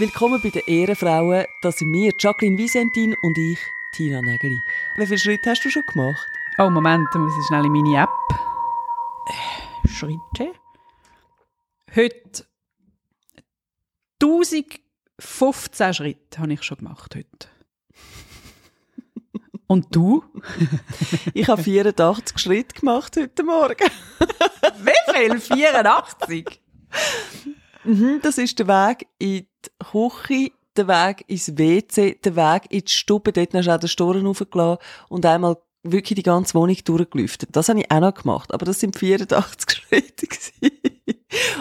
Willkommen bei den Ehrenfrauen. Das sind wir, Jacqueline Visentin und ich, Tina Nägeli. Wie viele Schritte hast du schon gemacht? Oh, Moment, da muss ich schnell in meine App. Äh, Schritte. Heute 1015 Schritte habe ich schon gemacht heute. Und du? ich habe 84 Schritte gemacht heute Morgen. Wie viel? 84? Mhm, das ist der Weg in Küche, der Weg ins WC, der Weg in die Stube. Dort hast du auch den Storen hochgelassen und einmal wirklich die ganze Wohnung durchgelüftet. Das habe ich auch noch gemacht, aber das sind 84 Schritte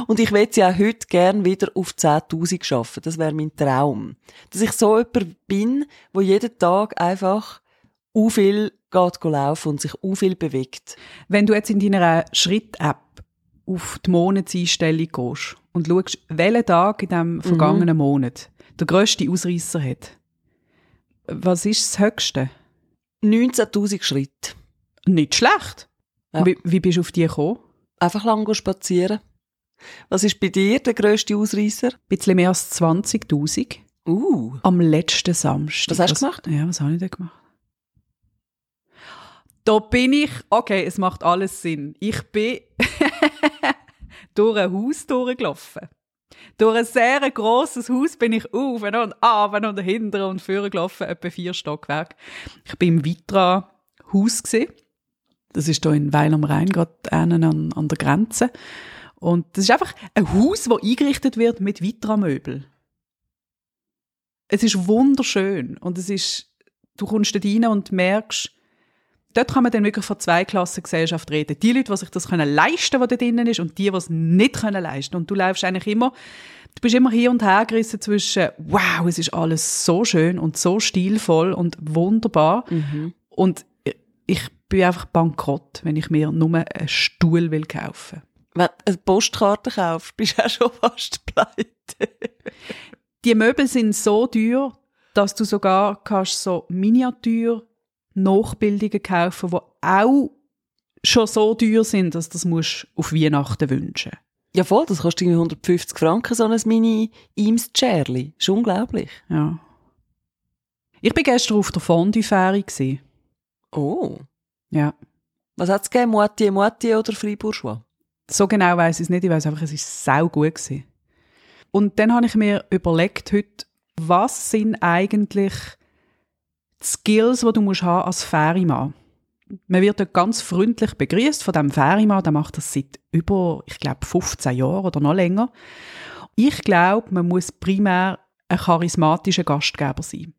Und ich möchte ja auch heute gern wieder auf 10.000 schaffen. Das wäre mein Traum. Dass ich so jemand bin, wo jeden Tag einfach u viel geht laufen und sich u viel bewegt. Wenn du jetzt in deiner Schritt-App auf die Monatseinstellung gehst und schaust, welcher Tag in diesem vergangenen mhm. Monat der grösste Ausreißer hat, was ist das Höchste? 19.000 Schritte. Nicht schlecht. Ja. Wie, wie bist du auf die gekommen? Einfach lang spazieren. Was ist bei dir der grösste Ausreißer? Ein bisschen mehr als 20.000. Uh. Am letzten Samstag. Was hast du gemacht? Ja, was habe ich denn gemacht? Da bin ich, okay, es macht alles Sinn. Ich bin durch ein Haus durchgelaufen. Durch ein sehr grosses Haus bin ich auf und ab und hinten und vorne gelaufen, etwa vier Stockwerke. Ich bin im Vitra Haus. Das ist hier in Weil am Rhein, gerade an, an der Grenze. Und das ist einfach ein Haus, das eingerichtet wird mit Vitra-Möbel. Es ist wunderschön und es ist, du kommst da rein und merkst, dort kann man dann wirklich von zwei Klassen Gesellschaft reden. Die Leute, die sich das können leisten, was da drinnen ist, und die, die es nicht können leisten. Und du läufst eigentlich immer, du bist immer hier und her gerissen zwischen, wow, es ist alles so schön und so stilvoll und wunderbar. Mhm. Und ich bin einfach bankrott, wenn ich mir nur einen Stuhl will kaufen. Wenn du eine Postkarte kaufst, bist du auch schon fast pleite. die Möbel sind so teuer, dass du sogar kannst so Miniatur Nachbildungen kaufen, die auch schon so teuer sind, dass das musst auf Weihnachten wünschen. Ja voll, das kostet irgendwie 150 Franken, so ein mini eames chairli Ist unglaublich. Ja. Ich war gestern auf der Fondue-Fähre. Oh. Ja. Was hat es gegeben? Moitié, Moitié oder Fribourgeois? So genau weiß ich es nicht. Ich weiß einfach, es war sau gut. Gewesen. Und dann habe ich mir überlegt heute, was sind eigentlich die Skills, die du musst haben als Ferienmann. Man wird dort ganz freundlich begrüßt von dem Ferienmann, der macht das seit über, ich glaube, 15 Jahren oder noch länger. Ich glaube, man muss primär ein charismatischer Gastgeber sein.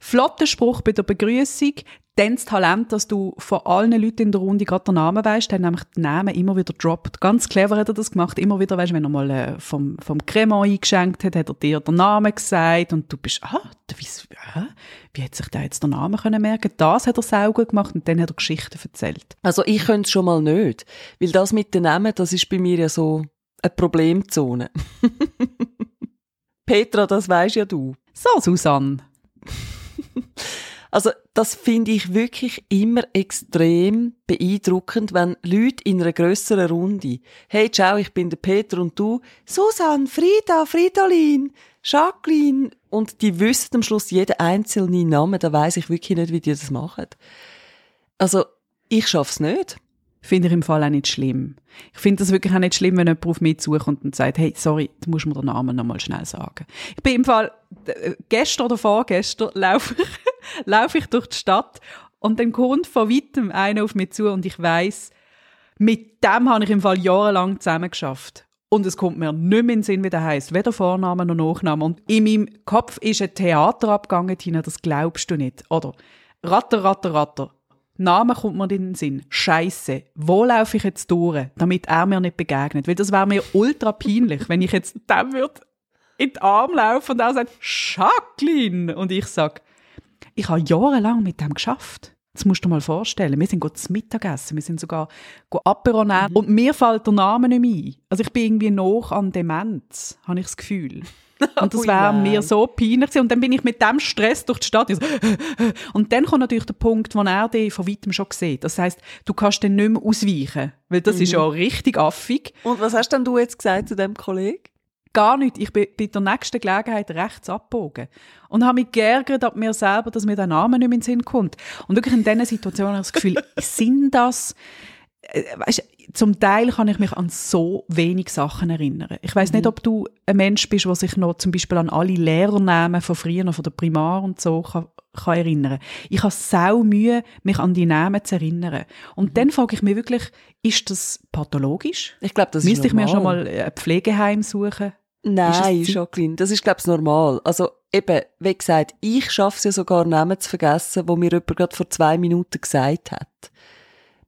Flotter Spruch bei der Begrüßung, dann das Talent, dass du von allen Leuten in der Runde gerade den Namen weißt, dann nämlich den Namen immer wieder droppt. Ganz clever hat er das gemacht. Immer wieder, weißt, wenn er mal äh, vom, vom Cremant eingeschenkt hat, hat er dir den Namen gesagt und du bist, ah, wie, äh, wie hat sich der jetzt den Namen können merken? Das hat er gut gemacht und dann hat er Geschichten erzählt. Also ich könnte es schon mal nicht, weil das mit den Namen, das ist bei mir ja so eine Problemzone. Petra, das weisst ja du. So, Susanne. Also das finde ich wirklich immer extrem beeindruckend, wenn Leute in einer grösseren Runde, hey, ciao, ich bin der Peter und du, Susan, Frida, Fridolin, Jacqueline, und die wissen am Schluss jeden einzelnen Namen, da weiß ich wirklich nicht, wie die das machen. Also, ich schaff's nicht. Finde ich im Fall auch nicht schlimm. Ich finde das wirklich auch nicht schlimm, wenn jemand auf mich zukommt und sagt, hey, sorry, du musst mir den Namen noch mal schnell sagen. Ich bin im Fall, äh, gestern oder vorgestern laufe ich, laufe ich durch die Stadt und dann kommt von weitem einer auf mich zu und ich weiß, mit dem habe ich im Fall jahrelang zusammengeschafft. Und es kommt mir nicht mehr in den Sinn, wie der heisst. Weder Vorname noch Nachname. Und in meinem Kopf ist ein Theater abgegangen, Tina, das glaubst du nicht. Oder Ratter, Ratter, Ratter. Name kommt mir in den Sinn. Scheiße. Wo laufe ich jetzt durch, damit er mir nicht begegnet? Weil das wäre mir ultra peinlich, wenn ich jetzt dem würde in den Arm laufen und er sagt, Jacqueline. Und ich sage, ich habe jahrelang mit dem geschafft. Das musst du dir mal vorstellen. Wir sind zum Mittagessen, wir sind sogar Apero mhm. und mir fällt der Name nicht mehr ein. Also ich bin irgendwie noch an Demenz, habe ich das Gefühl. Und das wäre mir so peinlich Und dann bin ich mit dem Stress durch die Stadt. Und dann kommt natürlich der Punkt, wo er dich von weitem schon sieht. Das heißt, du kannst dann nicht mehr ausweichen. Weil das mhm. ist ja richtig affig. Und was hast denn du jetzt gesagt zu dem Kollegen? Gar nicht. Ich bin bei der nächsten Gelegenheit rechts abgebogen. Und habe mich geärgert ab mir selber, dass mir der Name nicht mehr in den Sinn kommt. Und wirklich in diesen Situationen habe ich das Gefühl, sind das, äh, weißt, zum Teil kann ich mich an so wenig Sachen erinnern. Ich weiß nicht, ob du ein Mensch bist, der sich noch zum Beispiel an alle Lehrernamen von früher, von der Primar und so kann, kann erinnern. Ich habe sau Mühe, mich an die Namen zu erinnern. Und dann frage ich mich wirklich, ist das pathologisch? Ich glaube, das Müsste ist ich mir schon mal ein Pflegeheim suchen? Nein, Ist Jacqueline, das ist, glaube ich, normal. Also, eben, wie gesagt, ich schaffe es ja sogar, Namen zu vergessen, wo mir jemand gerade vor zwei Minuten gesagt hat.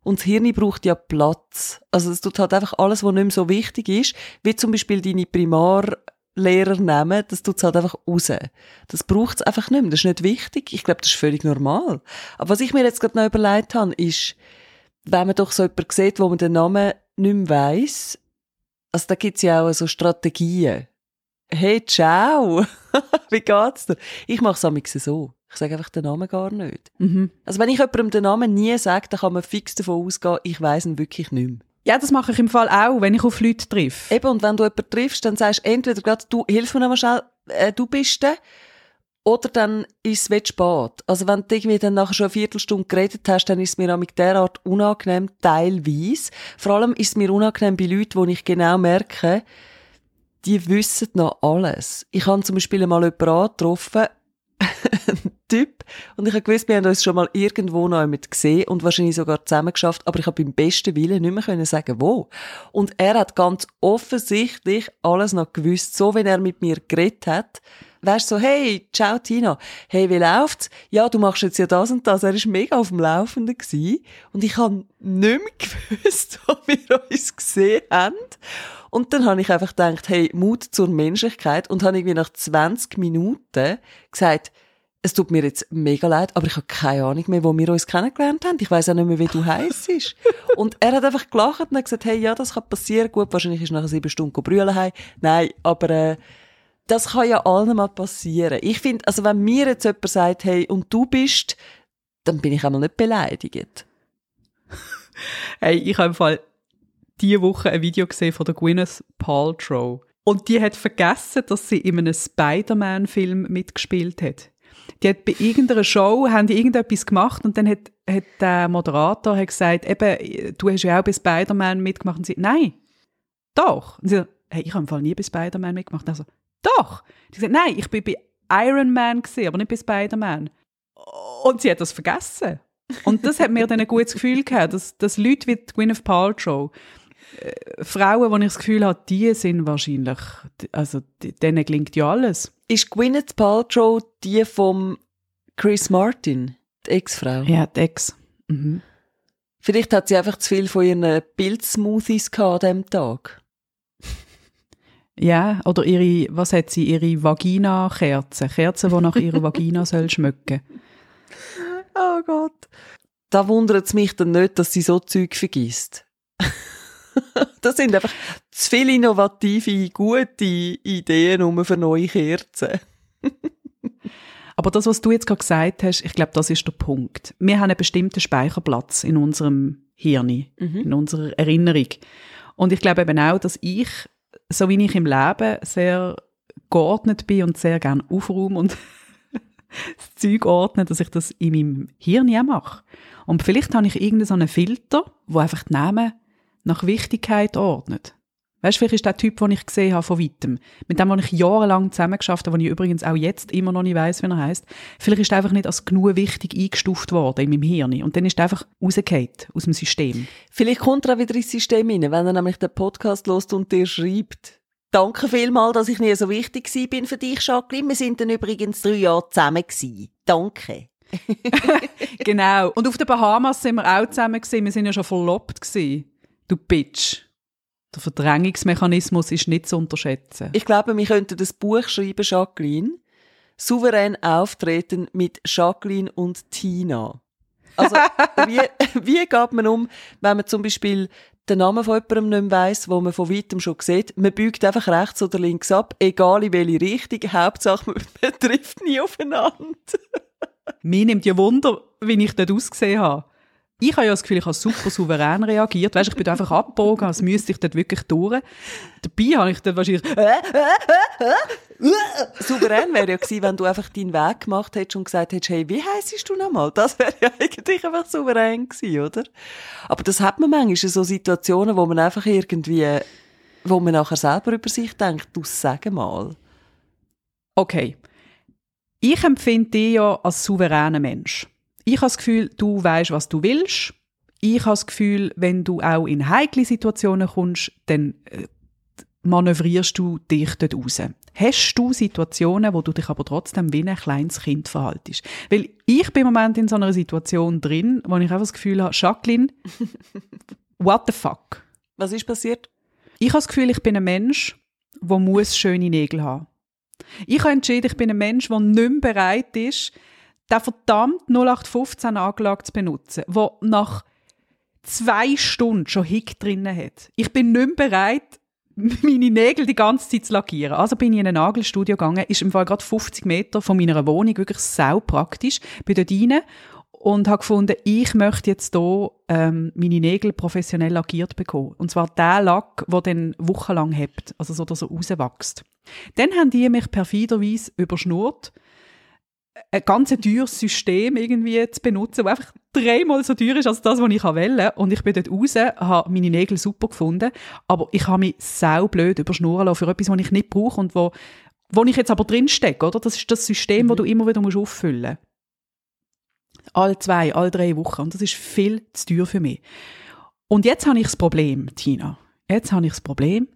Und das Hirn braucht ja Platz. Also, es tut halt einfach alles, was nicht mehr so wichtig ist, wie zum Beispiel deine Primarlehrernamen, das tut es halt einfach raus. Das braucht es einfach nicht mehr. Das ist nicht wichtig. Ich glaube, das ist völlig normal. Aber was ich mir jetzt gerade noch überlegt habe, ist, wenn man doch so jemanden sieht, wo man den Namen nicht mehr weiss, also da gibt's ja auch so Strategien. Hey, ciao! Wie geht's dir? Ich mache es so. Ich sage einfach den Namen gar nicht. Mhm. Also wenn ich jemandem den Namen nie sage, dann kann man fix davon ausgehen, ich weiss ihn wirklich nicht mehr. Ja, das mache ich im Fall auch, wenn ich auf Leute treffe. Eben, und wenn du jemanden triffst, dann sagst du entweder gerade, du, hilf mir noch mal schnell, äh, du bist der, oder dann ist es spät. Also wenn du irgendwie dann nachher schon eine Viertelstunde geredet hast, dann ist es mir mit derart unangenehm, teilweise. Vor allem ist es mir unangenehm bei Leuten, wo ich genau merke, die wissen noch alles. Ich habe zum Beispiel einmal jemanden angetroffen, Typ, und ich habe gewusst, wir haben uns schon mal irgendwo noch mit gesehen und wahrscheinlich sogar zusammen geschafft, aber ich habe beim besten Willen nicht mehr können sagen, wo. Und er hat ganz offensichtlich alles noch gewusst, so wenn er mit mir geredet hat. Wärst so, hey, ciao Tina, hey, wie läuft's? Ja, du machst jetzt ja das und das. Er ist mega auf dem Laufenden gewesen. Und ich habe nicht mehr gewusst, wo wir uns gesehen haben. Und dann habe ich einfach gedacht, hey, Mut zur Menschlichkeit und habe irgendwie nach 20 Minuten gesagt, es tut mir jetzt mega leid, aber ich habe keine Ahnung mehr, wo wir uns kennengelernt haben. Ich weiß auch nicht mehr, wie du heisst. und er hat einfach gelacht und hat gesagt, hey, ja, das kann passieren. Gut, wahrscheinlich ist er nach sieben Stunden brüllen heim. Nein, aber äh, das kann ja allen mal passieren. Ich finde, also wenn mir jetzt jemand sagt, hey, und du bist, dann bin ich einmal nicht beleidigt. Hey, ich habe im Fall diese Woche ein Video gesehen von der Gwyneth Paltrow. Und die hat vergessen, dass sie in einem Spider-Man-Film mitgespielt hat. Die hat bei irgendeiner Show, haben die irgendetwas gemacht und dann hat, hat der Moderator hat gesagt, eben, du hast ja auch bei Spider-Man mitgemacht. Und sie, nein, doch. Und sie so, hey, ich habe im Fall nie bei Spider-Man mitgemacht. Also, doch. Die sagt, nein, ich bin bei Iron Man gesehen, aber nicht bei Spider-Man. Und sie hat das vergessen. Und das hat mir dann ein gutes Gefühl gehabt, dass, dass Leute wie Gwyneth Paltrow, äh, Frauen, wo ich das Gefühl habe, die sind wahrscheinlich, also die- denen gelingt ja alles. Ist Gwyneth Paltrow die vom Chris Martin, die Ex-Frau? Ja, die Ex. Mhm. Vielleicht hat sie einfach zu viel von ihren Pilzsmoothies gehabt an diesem Tag. Ja, oder ihre, was hat sie, ihre Vagina-Kerze. Kerze, die nach ihrer Vagina soll schmecken. Oh Gott. Da wundert es mich dann nicht, dass sie so Zeug vergisst. das sind einfach zu viele innovative, gute Ideen um für neue Kerzen. Aber das, was du jetzt gerade gesagt hast, ich glaube, das ist der Punkt. Wir haben einen bestimmten Speicherplatz in unserem Hirn, in unserer Erinnerung. Und ich glaube eben auch, dass ich, so wie ich im Leben sehr geordnet bin und sehr gerne aufräume und das Zeug ordne, dass ich das in meinem Hirn auch mache. Und vielleicht habe ich irgendeinen so einen Filter, wo einfach die Namen nach Wichtigkeit ordnet. Weißt du, vielleicht ist der Typ, den ich gesehen habe von weitem, mit dem, den ich jahrelang zusammengeschafft habe, den ich übrigens auch jetzt immer noch nicht weiss, wie er heißt. Vielleicht ist er einfach nicht als genug wichtig eingestuft worden in meinem Hirn. Und dann ist er einfach rausgefallen aus dem System. Vielleicht kommt er auch wieder ins System rein, wenn er nämlich den Podcast lost und dir schreibt. Danke vielmals, dass ich nie so wichtig bin für dich, Jacqueline. Wir sind dann übrigens drei Jahre zusammen gewesen. Danke. genau. Und auf den Bahamas sind wir auch zusammen gewesen. Wir sind ja schon verlobt gewesen. Du Bitch. Der Verdrängungsmechanismus ist nicht zu unterschätzen. Ich glaube, wir könnten das Buch schreiben, Jacqueline. Souverän auftreten mit Jacqueline und Tina. Also, wie, wie geht man um, wenn man zum Beispiel den Namen von jemandem nicht mehr weiss, wo man von weitem schon sieht? Man biegt einfach rechts oder links ab, egal in welche Richtung. Hauptsache, man, trifft nie aufeinander. Mir nimmt ja Wunder, wie ich dort ausgesehen habe. Ich habe ja das Gefühl, ich habe super souverän reagiert. Weißt, ich bin einfach abgebogen, als müsste ich dort wirklich durch. Dabei habe ich dann wahrscheinlich Souverän wäre ja gewesen, wenn du einfach deinen Weg gemacht hättest und gesagt hättest, hey, wie heisst du nochmal? Das wäre ja eigentlich einfach souverän gewesen, oder? Aber das hat man manchmal, so Situationen, wo man einfach irgendwie, wo man nachher selber über sich denkt, du sag mal. Okay. Ich empfinde dich ja als souveräner Mensch. Ich habe das Gefühl, du weißt, was du willst. Ich habe das Gefühl, wenn du auch in heikle Situationen kommst, dann äh, manövrierst du dich dort raus. Hast du Situationen, wo du dich aber trotzdem wie ein kleines Kind verhaltest? Weil ich bin im Moment in so einer Situation drin, wo ich einfach das Gefühl habe, Jacqueline, what the fuck? Was ist passiert? Ich habe das Gefühl, ich bin ein Mensch, der muss schöne Nägel haben. Ich habe entschieden, ich bin ein Mensch, der nicht mehr bereit ist, den verdammt 0815 Angelage zu benutzen, der nach zwei Stunden schon Hick drinnen hat. Ich bin nicht mehr bereit, meine Nägel die ganze Zeit zu lackieren. Also bin ich in ein Nagelstudio gegangen, ist im Fall gerade 50 Meter von meiner Wohnung, wirklich sau praktisch. Bin dort rein und habe gefunden, ich möchte jetzt hier ähm, meine Nägel professionell lackiert bekommen. Und zwar der Lack, der dann wochenlang hebt, also so, dass er rauswächst. Dann haben die mich perfiderweise überschnurrt, ein ganz teures System irgendwie zu benutzen, das einfach dreimal so teuer ist als das, was ich wählen Und ich bin dort raus, habe meine Nägel super gefunden, aber ich habe mich sau blöd überschnurren lassen für etwas, was ich nicht brauche und wo, wo ich jetzt aber drin stecke, oder? Das ist das System, mhm. das du immer wieder musst auffüllen musst. Alle zwei, alle drei Wochen. Und das ist viel zu teuer für mich. Und jetzt habe ich das Problem, Tina. Jetzt habe ich das Problem,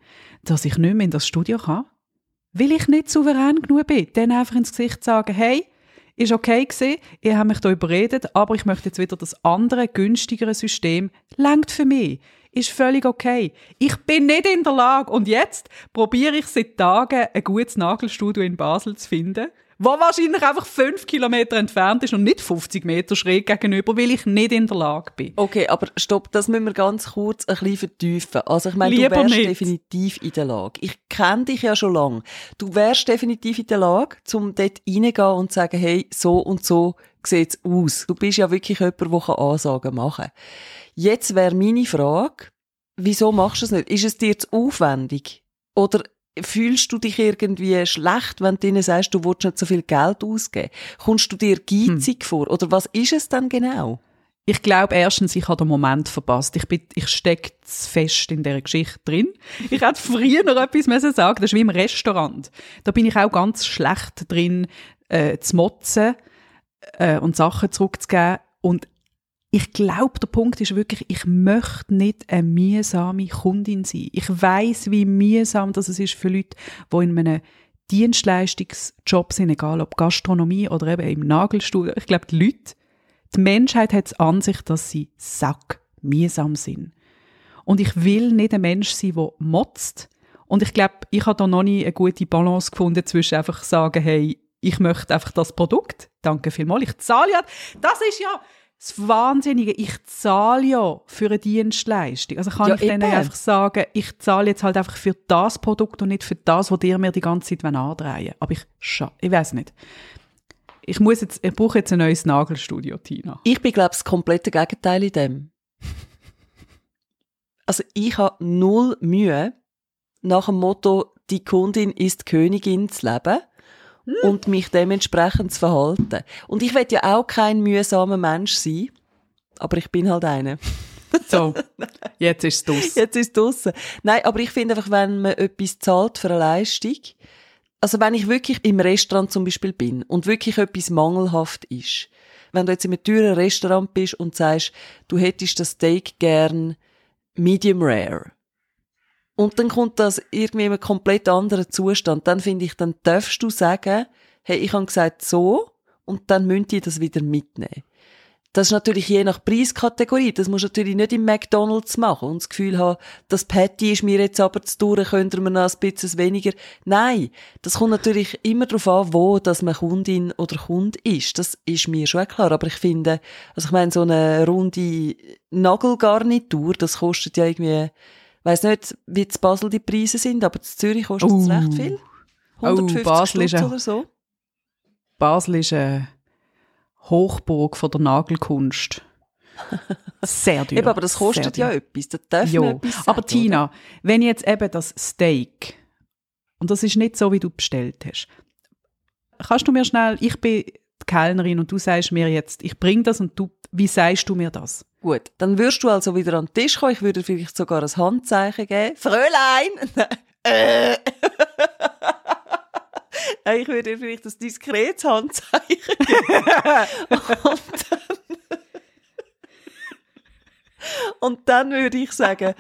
dass ich nicht mehr in das Studio kann, weil ich nicht souverän genug bin, dann einfach ins Gesicht zu sagen, hey, ist okay gewesen, ihr habt mich da überredet, aber ich möchte jetzt wieder das andere, günstigere System, langt für mich. Ist völlig okay. Ich bin nicht in der Lage und jetzt probiere ich seit Tagen ein gutes Nagelstudio in Basel zu finden wo wahrscheinlich einfach fünf Kilometer entfernt ist und nicht 50 Meter schräg gegenüber, weil ich nicht in der Lage bin. Okay, aber stopp, das müssen wir ganz kurz ein bisschen vertiefen. Also ich meine, Lieber du wärst nicht. definitiv in der Lage. Ich kenne dich ja schon lange. Du wärst definitiv in der Lage, um dort reingehen und zu sagen, hey, so und so sieht's aus. Du bist ja wirklich jemand, der Ansagen machen kann. Jetzt wäre meine Frage, wieso machst du es nicht? Ist es dir zu aufwendig? Oder Fühlst du dich irgendwie schlecht, wenn du ihnen sagst, du willst nicht so viel Geld ausgeben? Kommst du dir geizig hm. vor? Oder was ist es denn genau? Ich glaube, erstens, ich habe den Moment verpasst. Ich, bin, ich stecke fest in dieser Geschichte drin. Ich hätte früher noch etwas müssen sagen Das ist wie im Restaurant. Da bin ich auch ganz schlecht drin, äh, zu motzen äh, und Sachen zurückzugeben. Und ich glaube, der Punkt ist wirklich, ich möchte nicht eine mühsame Kundin sein. Ich weiß, wie mühsam das ist für Leute, die in einem Dienstleistungsjob sind, egal ob Gastronomie oder eben im Nagelstudio. Ich glaube, die Leute, die Menschheit hat es an sich, dass sie sack mühsam sind. Und ich will nicht ein Mensch sein, der motzt. Und ich glaube, ich habe da noch nie eine gute Balance gefunden zwischen einfach sagen, hey, ich möchte einfach das Produkt. Danke vielmals. Ich zahle ja. Das ist ja, das Wahnsinnige, ich zahle ja für eine Dienstleistung. Also kann ja, ich denen einfach sagen, ich zahle jetzt halt einfach für das Produkt und nicht für das, was dir mir die ganze Zeit andrehen Aber ich, ich weiß nicht. Ich muss jetzt, ich brauche jetzt ein neues Nagelstudio, Tina. Ich bin, glaube ich, das komplette Gegenteil in dem. also ich habe null Mühe, nach dem Motto, die Kundin ist Königin zu leben. Und mich dementsprechend zu verhalten. Und ich will ja auch kein mühsamer Mensch sein, aber ich bin halt eine. So, jetzt ist es draussen. Jetzt ist es draussen. Nein, aber ich finde einfach, wenn man etwas zahlt für eine Leistung, also wenn ich wirklich im Restaurant zum Beispiel bin und wirklich etwas mangelhaft ist, wenn du jetzt in einem teuren Restaurant bist und sagst, du hättest das Steak gern medium rare, und dann kommt das irgendwie in einem komplett anderen Zustand. Dann finde ich, dann darfst du sagen, hey, ich habe gesagt so, und dann müsst ihr das wieder mitnehmen. Das ist natürlich je nach Preiskategorie. Das muss natürlich nicht im McDonalds machen und das Gefühl haben, das Patty ist mir jetzt aber zu teuer, könnte man noch ein bisschen weniger. Nein, das kommt natürlich immer darauf an, wo dass man Kundin oder Kund ist. Das ist mir schon klar. Aber ich finde, also ich meine, so eine runde Nagelgarnitur, das kostet ja irgendwie weiß nicht, wie zu Basel die Preise sind, aber in Zürich kostet es uh. recht viel. 150 oh, Basel ist oder so. Basel ist eine Hochburg von der Nagelkunst. Sehr teuer. Eben, aber das kostet ja etwas. Das darf Jo. man etwas sagen, Aber Tina, wenn jetzt eben das Steak, und das ist nicht so, wie du bestellt hast, kannst du mir schnell, ich bin die Kellnerin und du sagst mir jetzt, ich bring das und du, wie sagst du mir das? Gut, dann würdest du also wieder an den Tisch kommen. Ich würde vielleicht sogar ein Handzeichen geben. Fräulein! Äh. Ich würde dir vielleicht ein diskretes Handzeichen geben. und, dann, und dann würde ich sagen,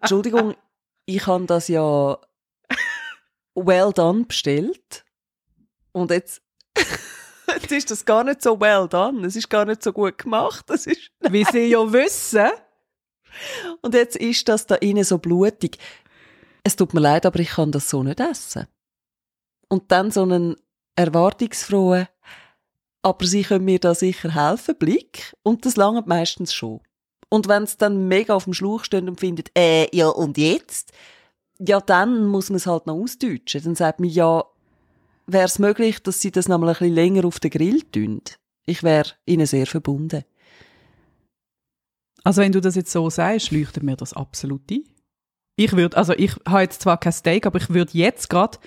Entschuldigung, ich habe das ja well done bestellt. Und jetzt, jetzt ist das gar nicht so well done. Es ist gar nicht so gut gemacht. Das ist, Wie sie ja wissen. und jetzt ist das da innen so blutig. Es tut mir leid, aber ich kann das so nicht essen. Und dann so einen erwartungsfrohen, aber sie können mir da sicher helfen, Blick. Und das langt meistens schon. Und wenn es dann mega auf dem Schlauch stehen und findet, äh, ja, und jetzt? Ja, dann muss man es halt noch ausdeutschen. Dann sagt man, ja, wäre es möglich, dass sie das noch mal ein bisschen länger auf den Grill tun? Ich wäre ihnen sehr verbunden. Also wenn du das jetzt so sagst, leuchtet mir das absolut ein. Ich würde, also ich habe jetzt zwar kein Steak, aber ich würde jetzt gerade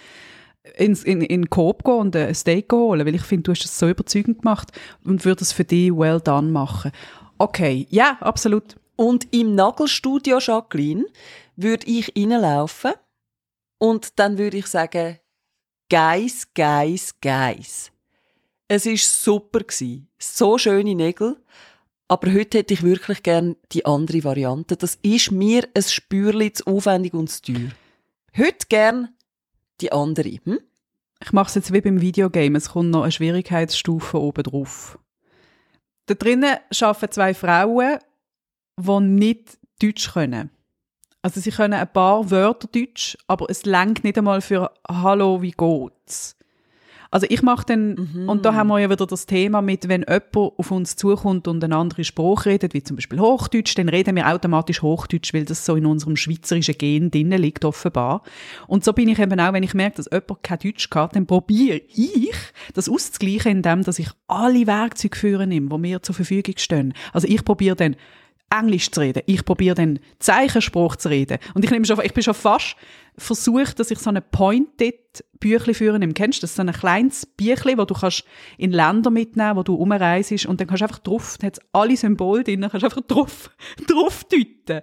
ins, in, in Coop gehen und ein Steak holen, weil ich finde, du hast das so überzeugend gemacht und würde es für dich well done machen. Okay, ja, absolut. Und im Nagelstudio Jacqueline würde ich reinlaufen und dann würde ich sagen, Geis, Geis, Geis. Es ist super gsi, so schöne Nägel. Aber heute hätte ich wirklich gern die andere Variante. Das ist mir ein Spürli zu aufwendig und zu teuer. Heute gern die andere. Hm? Ich mache es jetzt wie beim Videogame, es kommt noch eine Schwierigkeitsstufe oben drauf. Da drinnen arbeiten zwei Frauen, die nicht Deutsch können. Also sie können ein paar Wörter Deutsch, aber es lenkt nicht einmal für Hallo, wie geht's? Also ich mache dann, und da haben wir ja wieder das Thema mit, wenn jemand auf uns zukommt und einen anderen Spruch redet, wie zum Beispiel Hochdeutsch, dann reden wir automatisch Hochdeutsch, weil das so in unserem schweizerischen Gen drinnen liegt, offenbar. Und so bin ich eben auch, wenn ich merke, dass jemand kein Deutsch kann, dann probiere ich, das auszugleichen, indem dass ich alle Werkzeuge führen nehme, die mir zur Verfügung stehen. Also ich probiere dann Englisch zu reden. Ich probiere dann Zeichenspruch zu reden. Und ich, nehme schon, ich bin schon fast versucht, dass ich so eine Pointed Büchli führen nehme. Kennst du das? So ein kleines Büchli, wo du kannst in Länder mitnehmen, wo du umreist und dann kannst du einfach drauf, da hat alle Symbole drin, kannst du einfach drauf, drauf deuten.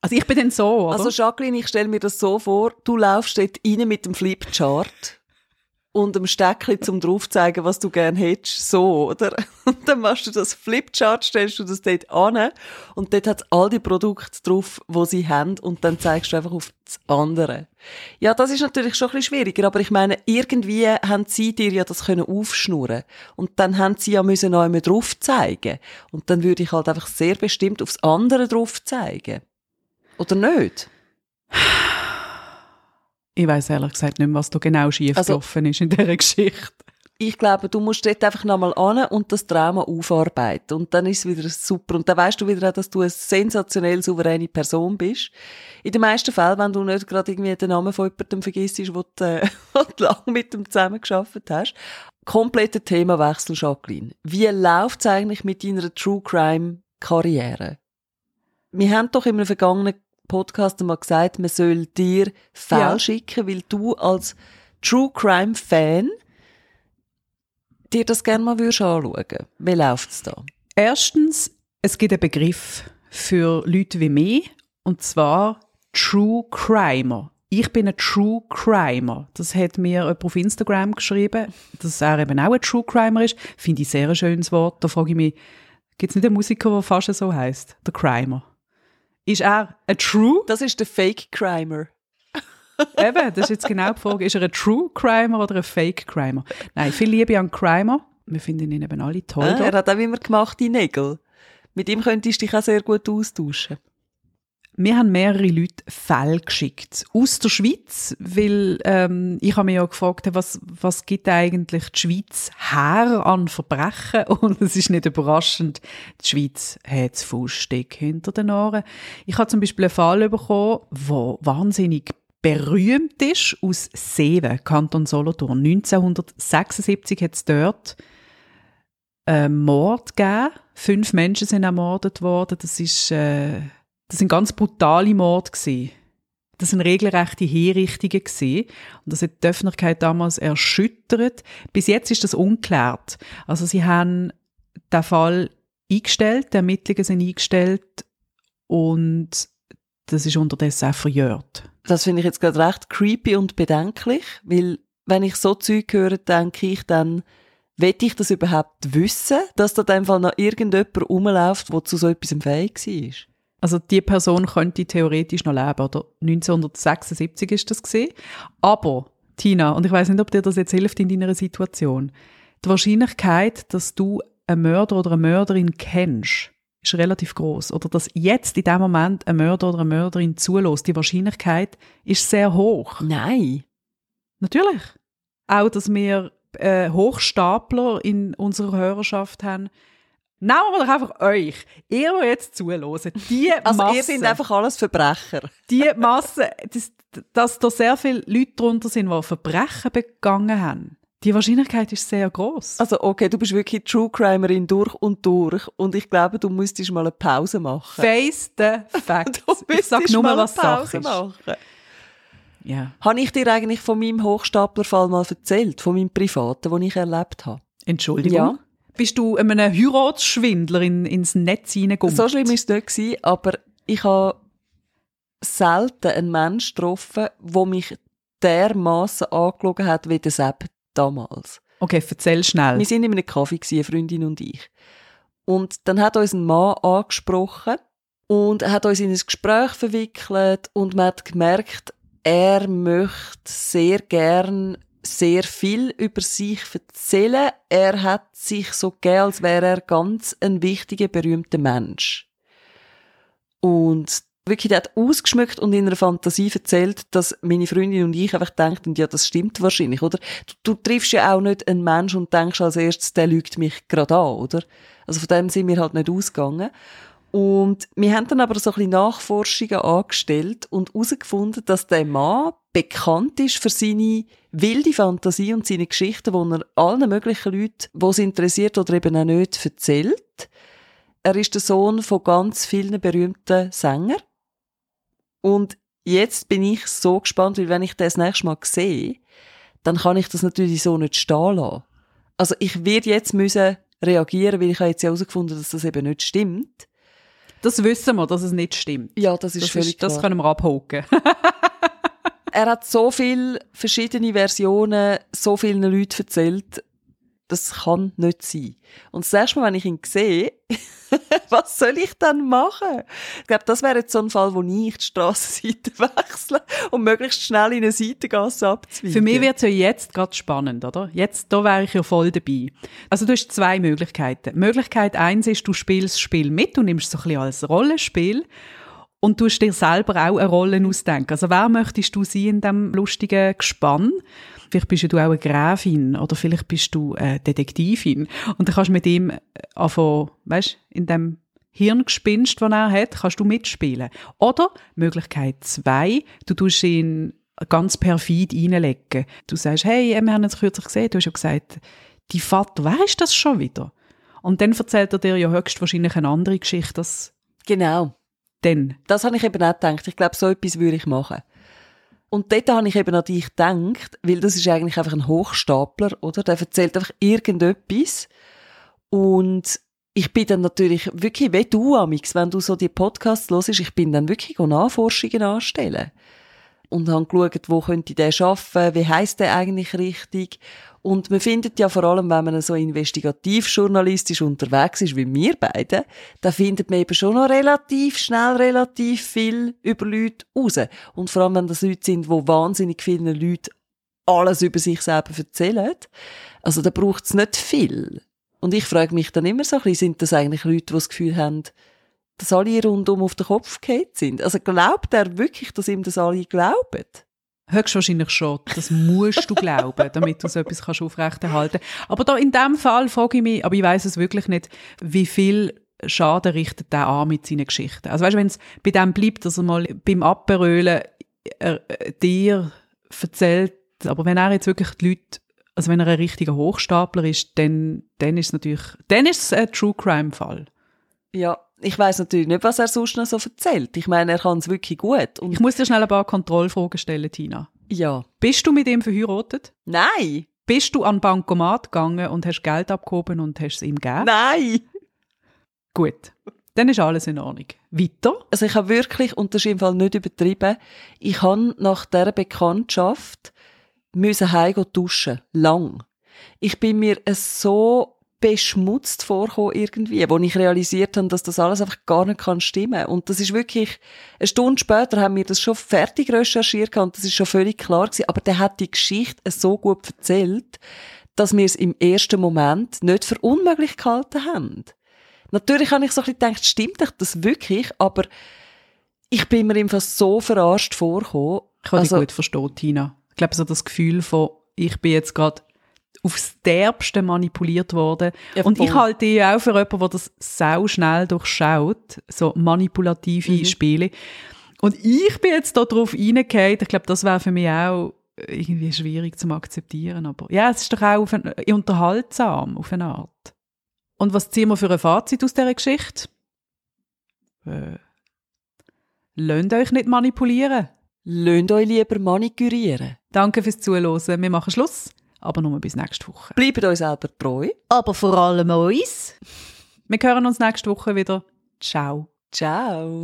Also ich bin dann so, oder? Also Jacqueline, ich stelle mir das so vor, du laufst dort rein mit dem Flipchart und dem Steckchen zum drauf zeigen, was du gern hättest, so, oder? Und dann machst du das Flipchart, stellst du das dort an und dort hat all die Produkte drauf, wo sie haben und dann zeigst du einfach auf das andere. Ja, das ist natürlich schon ein bisschen schwieriger, aber ich meine, irgendwie haben sie dir ja das können aufschnurren und dann haben sie ja müssen noch einmal drauf zeigen und dann würde ich halt einfach sehr bestimmt aufs andere drauf zeigen. Oder nicht? Ich weiß ehrlich gesagt nicht mehr, was da genau schief Also- gelaufen ist in dieser Geschichte. ich glaube, du musst dort einfach nochmal an und das Drama aufarbeiten. Und dann ist es wieder super. Und dann weißt du wieder auch, dass du eine sensationell souveräne Person bist. In den meisten Fällen, wenn du nicht gerade irgendwie den Namen von jemandem vergisst, wo du, äh, wo du lange mit dem zusammengearbeitet hast. Kompletter Themawechsel, Jacqueline. Wie läuft's eigentlich mit deiner True Crime Karriere? Wir haben doch in einem vergangenen Podcast einmal gesagt, man soll dir Fälle Ja. schicken, weil du als True Crime Fan dir das gerne mal würdest anschauen. Wie läuft's da? Erstens, es gibt einen Begriff für Leute wie mich, und zwar True Crimer. Ich bin ein True Crimer. Das hat mir jemand auf Instagram geschrieben, dass er eben auch ein True Crimer ist. Finde ich sehr ein schönes Wort. Da frage ich mich, gibt es nicht einen Musiker, der fast so heißt? Der Crimer. Ist er ein True? Das ist der Fake Crimer. Eben, das ist jetzt genau die Frage. Ist er ein True Crimer oder ein Fake Crimer? Nein, viel Liebe an Crimer. Wir finden ihn eben alle toll. Ah, er hat auch immer gemachte Nägel. Mit ihm könntest du dich auch sehr gut austauschen. Wir haben mehrere Leute Fälle geschickt aus der Schweiz, weil ähm, ich habe mich ja gefragt, was, was gibt eigentlich die Schweiz her an Verbrechen? Und es ist nicht überraschend, die Schweiz hat das Fußstück hinter den Ohren. Ich habe zum Beispiel einen Fall bekommen, der wahnsinnig berühmt ist, aus Seewen, Kanton Solothurn. 1976 hat es dort einen Mord gegeben. Fünf Menschen sind ermordet worden. Das ist, äh, das sind ganz brutale Morde gewesen. Das sind regelrechte Hinrichtungen. Und das hat die Öffentlichkeit damals erschüttert. Bis jetzt ist das unklärt. Also sie haben den Fall eingestellt, die Ermittlungen sind eingestellt und das ist unterdessen auch verjährt. Das finde ich jetzt gerade recht creepy und bedenklich, weil wenn ich so Zeug höre, denke ich dann, will ich das überhaupt wissen, dass da in Fall noch irgendjemand rumläuft, der zu so etwas fähig war? Also die Person könnte theoretisch noch leben, oder? 1976 ist das gesehen. Aber Tina, und ich weiß nicht, ob dir das jetzt hilft in deiner Situation, die Wahrscheinlichkeit, dass du einen Mörder oder eine Mörderin kennst, ist relativ groß. Oder dass jetzt in dem Moment ein Mörder oder eine Mörderin zulässt, die Wahrscheinlichkeit ist sehr hoch. Nein. Natürlich. Auch, dass wir äh, Hochstapler in unserer Hörerschaft haben. Nehmen wir doch einfach euch. Ihr, die jetzt zuhören, die Also Masse, ihr sind einfach alles Verbrecher. die Masse, dass, dass da sehr viele Leute drunter sind, die Verbrechen begangen haben. Die Wahrscheinlichkeit ist sehr groß. Also okay, du bist wirklich True Crimerin durch und durch und ich glaube, du müsstest mal eine Pause machen. Face the facts. Du ich sag nur, mal was Sache Pause ist. machen. Ja. Habe ich dir eigentlich von meinem Hochstaplerfall mal erzählt, von meinem privaten, den ich erlebt habe? Entschuldigung. Ja. Bist du einem Heiratsschwindler in, ins Netz hineingekommen? So schlimm war es nicht, gewesen, aber ich habe selten einen Menschen getroffen, der mich dermaßen angelogen hat wie der Sepp damals. Okay, erzähl schnell. Wir sind in einem Kaffee, eine Freundin und ich. Und dann hat uns ein Mann angesprochen und hat uns in ein Gespräch verwickelt und man hat gemerkt, er möchte sehr gern sehr viel über sich erzählen. Er hat sich so gegeben, als wäre er ganz ein wichtiger, berühmter Mensch. Und wirklich, der hat ausgeschmückt und in einer Fantasie erzählt, dass meine Freundin und ich einfach denken, ja, das stimmt wahrscheinlich, oder? Du, du triffst ja auch nicht einen Mensch und denkst als erstes, der lügt mich gerade an, oder? Also von dem sind wir halt nicht ausgegangen. Und wir haben dann aber so ein bisschen Nachforschungen angestellt und herausgefunden, dass der Mann bekannt ist für seine wilde Fantasie und seine Geschichten, die er allen möglichen Leuten, die es interessiert oder eben auch nicht, erzählt. Er ist der Sohn von ganz vielen berühmten Sängern. Und jetzt bin ich so gespannt, weil wenn ich das nächste Mal sehe, dann kann ich das natürlich so nicht stehen lassen. Also ich werde jetzt müssen reagieren, weil ich habe jetzt herausgefunden, dass das eben nicht stimmt. Das wissen wir, dass es nicht stimmt. Ja, das ist Das, völlig ist, das können wir abhaken. Er hat so viele verschiedene Versionen so vielen Leuten erzählt, das kann nicht sein. Und das erste Mal, wenn ich ihn sehe, was soll ich dann machen? Ich glaube, das wäre jetzt so ein Fall, wo ich die Strassenseite wechsle und möglichst schnell in eine Seitengasse abzweigen. Für mich wird es ja jetzt gerade spannend, oder? Jetzt, da wäre ich ja voll dabei. Also du hast zwei Möglichkeiten. Möglichkeit eins ist, du spielst das Spiel mit, du nimmst es so ein bisschen als Rollenspiel und du dir selber auch eine Rolle ausdenken. Also wer möchtest du sein in diesem lustigen Gespann? Vielleicht bist du auch eine Gräfin oder vielleicht bist du eine Detektivin und dann kannst du mit ihm äh, anfangen, weißt, in dem Hirngespinst, das er hat, kannst du mitspielen. Oder Möglichkeit zwei, du tust ihn ganz perfid reinlegen. Du sagst, hey, wir haben uns kürzlich gesehen, du hast ja gesagt, die Vater, wer ist das schon wieder? Und dann erzählt er dir ja höchstwahrscheinlich eine andere Geschichte, als Genau. dann. Das habe ich eben auch gedacht. Ich glaube, so etwas würde ich machen. Und dort habe ich eben an dich gedacht, weil das ist eigentlich einfach ein Hochstapler, oder? Der erzählt einfach irgendetwas. Und ich bin dann natürlich wirklich, wie du, Amix, wenn du so die Podcasts hörst, ich bin dann wirklich go Nachforschungen anstellen. Und habe geschaut, wo könnte der arbeiten, wie heisst der eigentlich richtig. Und man findet ja vor allem, wenn man so investigativ-journalistisch unterwegs ist, wie wir beide, da findet man eben schon noch relativ schnell relativ viel über Leute raus. Und vor allem, wenn das Leute sind, wo wahnsinnig vielen Leuten alles über sich selber erzählen. Also da braucht es nicht viel. Und ich frage mich dann immer so ein bisschen, sind das eigentlich Leute, die das Gefühl haben, dass alle rundum auf den Kopf gefallen sind? Also glaubt er wirklich, dass ihm das alle glauben? Höchstwahrscheinlich schon. Das musst du glauben, damit du so etwas kannst aufrechterhalten Aber da in dem Fall frage ich mich, aber ich weiß es wirklich nicht, wie viel Schaden richtet der an mit seinen Geschichten. Also weißt du, wenn es bei dem bleibt, dass er mal beim Abberölen äh, äh, dir erzählt, aber wenn er jetzt wirklich die Leute Also wenn er ein richtiger Hochstapler ist, dann, dann ist es natürlich, dann ist es ein True Crime Fall. Ja, ich weiß natürlich nicht, was er sonst noch so erzählt. Ich meine, er kann es wirklich gut. Und Ich muss dir schnell ein paar Kontrollfragen stellen, Tina. ja. Bist du mit ihm verheiratet? Nein! Bist du an Bankomat gegangen und hast Geld abgehoben und hast es ihm gegeben? Nein! Gut. Dann ist alles in Ordnung. Weiter? Also ich habe wirklich, und das ist im Fall nicht übertrieben, ich habe nach dieser Bekanntschaft müssen heim duschen. Lang. Ich bin mir so beschmutzt vorgekommen irgendwie, wo ich realisiert habe, dass das alles einfach gar nicht kann stimmen. Und das ist wirklich, eine Stunde später haben wir das schon fertig recherchiert und das ist schon völlig klar gewesen. Aber der hat die Geschichte so gut erzählt, dass wir es im ersten Moment nicht für unmöglich gehalten haben. Natürlich habe ich so ein bisschen gedacht, stimmt das wirklich? Aber ich bin mir einfach so verarscht vorgekommen. Ich kann Also- dich gut verstehen, Tina. Ich glaube, so das Gefühl von, ich bin jetzt gerade aufs Derbste manipuliert worden. Ja, und ich halte dich auch für jemanden, der das sau schnell durchschaut, so manipulative Mhm. Spiele. Und ich bin jetzt da drauf reingefallen. Ich glaube, das wäre für mich auch irgendwie schwierig zu akzeptieren. Aber ja, es ist doch auch auf ein, unterhaltsam, auf eine Art. Und was ziehen wir für ein Fazit aus dieser Geschichte? Äh, lasst euch nicht manipulieren. Lasst euch lieber manikürieren. Danke fürs Zuhören. Wir machen Schluss, aber nur bis nächste Woche. Bleibt euch selber treu. Aber vor allem uns. Wir hören uns nächste Woche wieder. Ciao. Ciao.